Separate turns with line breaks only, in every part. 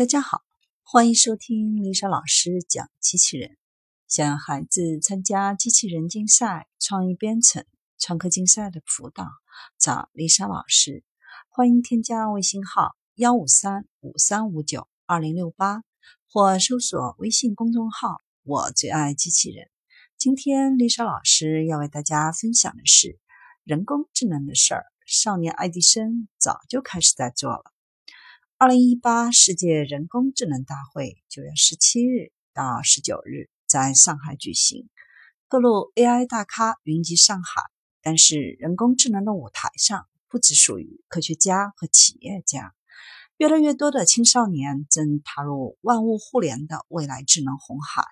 大家好，欢迎收听丽莎老师讲机器人。想让孩子参加机器人竞赛、创意编程、创客竞赛的辅导，找丽莎老师。欢迎添加微信号幺五三五三五九二零六八，或搜索微信公众号“我最爱机器人”。今天丽莎老师要为大家分享的是人工智能的事儿。少年爱迪生早就开始在做了。二零一八世界人工智能大会九月十七日到十九日在上海举行，各路 AI 大咖云集上海。但是，人工智能的舞台上不只属于科学家和企业家，越来越多的青少年正踏入万物互联的未来智能红海。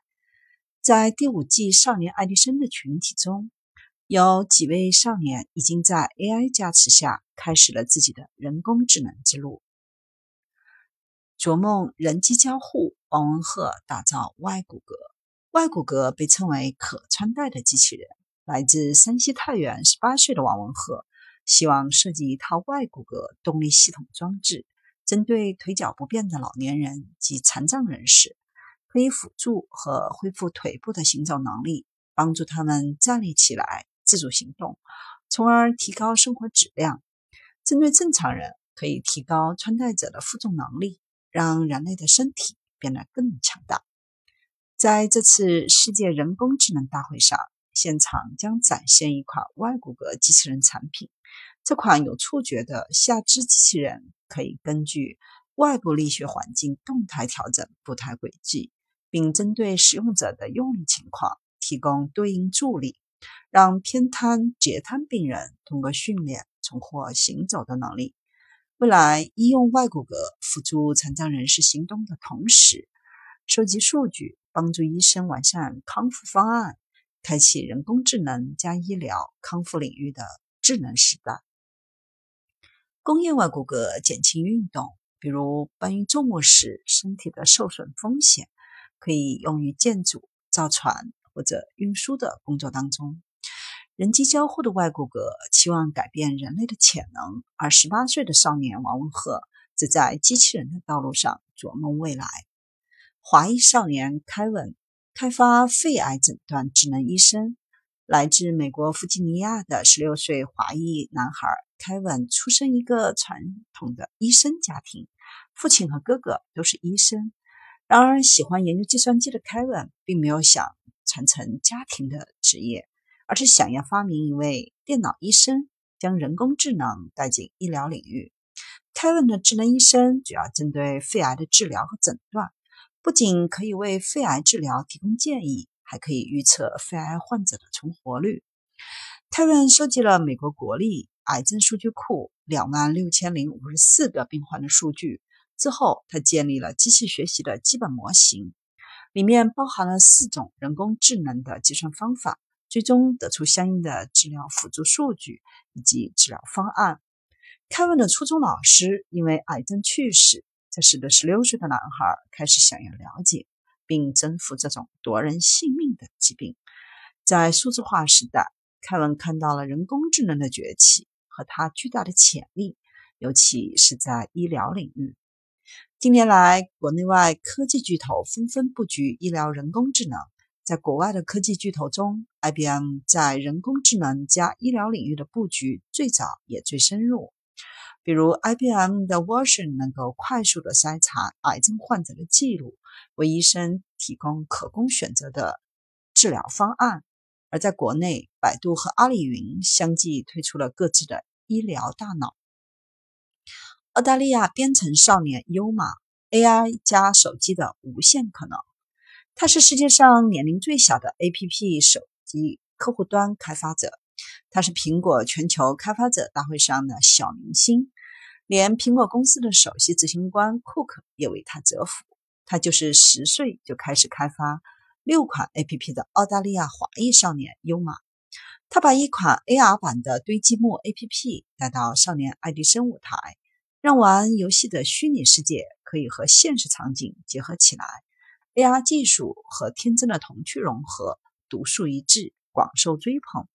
在第五季少年爱迪生的群体中，有几位少年已经在 AI 加持下开始了自己的人工智能之路。逐梦人机交互，王文鹤打造外骨骼。外骨骼被称为可穿戴的机器人。来自山西太原，十八岁的王文鹤希望设计一套外骨骼动力系统装置，针对腿脚不便的老年人及残障人士。可以辅助和恢复腿部的行走能力，帮助他们站立起来、自主行动，从而提高生活质量。针对正常人，可以提高穿戴者的负重能力，让人类的身体变得更强大。在这次世界人工智能大会上，现场将展现一款外骨骼机器人产品。这款有触觉的下肢机器人可以根据外部力学环境动态调整步态轨迹。并针对使用者的用力情况提供对应助力，让偏瘫、截瘫病人通过训练重获行走的能力。未来，医用外骨骼辅助残障人士行动的同时，收集数据，帮助医生完善康复方案，开启人工智能加医疗康复领域的智能时代。工业外骨骼减轻运动，比如搬运重物时身体的受损风险。可以用于建筑、造船或者运输的工作当中。人机交互的外骨骼期望改变人类的潜能，而十八岁的少年王文鹤则在机器人的道路上琢磨未来。华裔少年凯文开发肺癌诊断智能医生。来自美国弗吉尼亚的十六岁华裔男孩凯文出生一个传统的医生家庭，父亲和哥哥都是医生。然而，喜欢研究计算机的凯文并没有想传承家庭的职业，而是想要发明一位电脑医生，将人工智能带进医疗领域。凯文的智能医生主要针对肺癌的治疗和诊断，不仅可以为肺癌治疗提供建议，还可以预测肺癌患者的存活率。凯文收集了美国国立癌症数据库两万六千零五十四个病患的数据。之后，他建立了机器学习的基本模型，里面包含了四种人工智能的计算方法，最终得出相应的治疗辅助数据以及治疗方案。凯文的初中老师因为癌症去世，这使得十六岁的男孩开始想要了解并征服这种夺人性命的疾病。在数字化时代，凯文看到了人工智能的崛起和它巨大的潜力，尤其是在医疗领域。近年来，国内外科技巨头纷纷布局医疗人工智能。在国外的科技巨头中，IBM 在人工智能加医疗领域的布局最早也最深入。比如，IBM 的 Version 能够快速的筛查癌症患者的记录，为医生提供可供选择的治疗方案。而在国内，百度和阿里云相继推出了各自的医疗大脑。澳大利亚编程少年优马 AI 加手机的无限可能。他是世界上年龄最小的 APP 手机客户端开发者。他是苹果全球开发者大会上的小明星，连苹果公司的首席执行官库克也为他折服。他就是十岁就开始开发六款 APP 的澳大利亚华裔少年优马。他把一款 AR 版的堆积木 APP 带到少年爱迪生舞台。让玩游戏的虚拟世界可以和现实场景结合起来，AR 技术和天真的童趣融合，独树一帜，广受追捧。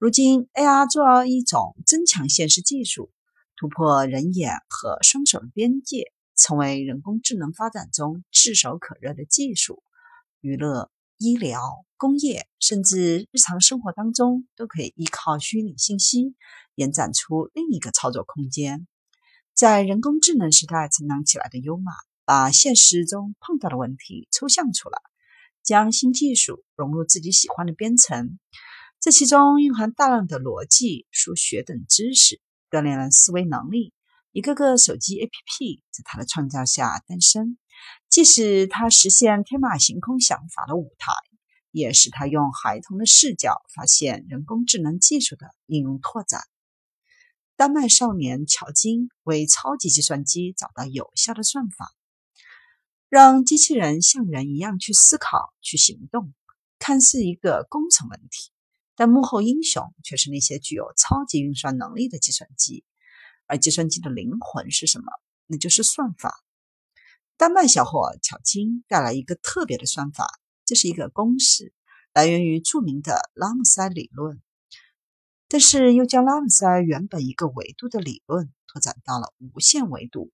如今，AR 作为一种增强现实技术，突破人眼和双手的边界，成为人工智能发展中炙手可热的技术。娱乐、医疗、工业，甚至日常生活当中，都可以依靠虚拟信息延展出另一个操作空间。在人工智能时代成长起来的优马，把现实中碰到的问题抽象出来，将新技术融入自己喜欢的编程，这其中蕴含大量的逻辑、数学等知识，锻炼了思维能力。一个个手机 APP 在他的创造下诞生。既是他实现天马行空想法的舞台，也是他用孩童的视角发现人工智能技术的应用拓展。丹麦少年乔金为超级计算机找到有效的算法，让机器人像人一样去思考、去行动，看似一个工程问题，但幕后英雄却是那些具有超级运算能力的计算机。而计算机的灵魂是什么？那就是算法。丹麦小伙巧金带来一个特别的算法，这是一个公式，来源于著名的拉姆塞理论，但是又将拉姆塞原本一个维度的理论拓展到了无限维度。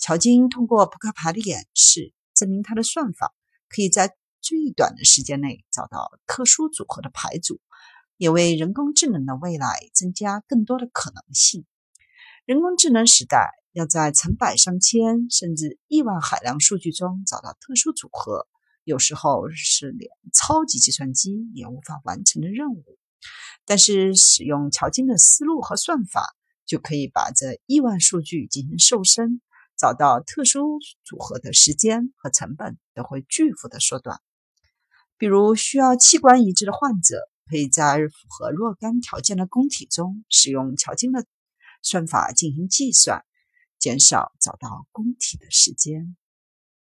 乔金通过扑克牌的演示，证明他的算法可以在最短的时间内找到特殊组合的牌组，也为人工智能的未来增加更多的可能性。人工智能时代。要在成百上千甚至亿万海量数据中找到特殊组合，有时候是连超级计算机也无法完成的任务。但是，使用乔金的思路和算法，就可以把这亿万数据进行瘦身，找到特殊组合的时间和成本都会巨幅的缩短。比如，需要器官移植的患者，可以在符合若干条件的供体中，使用乔金的算法进行计算。减少找到供体的时间。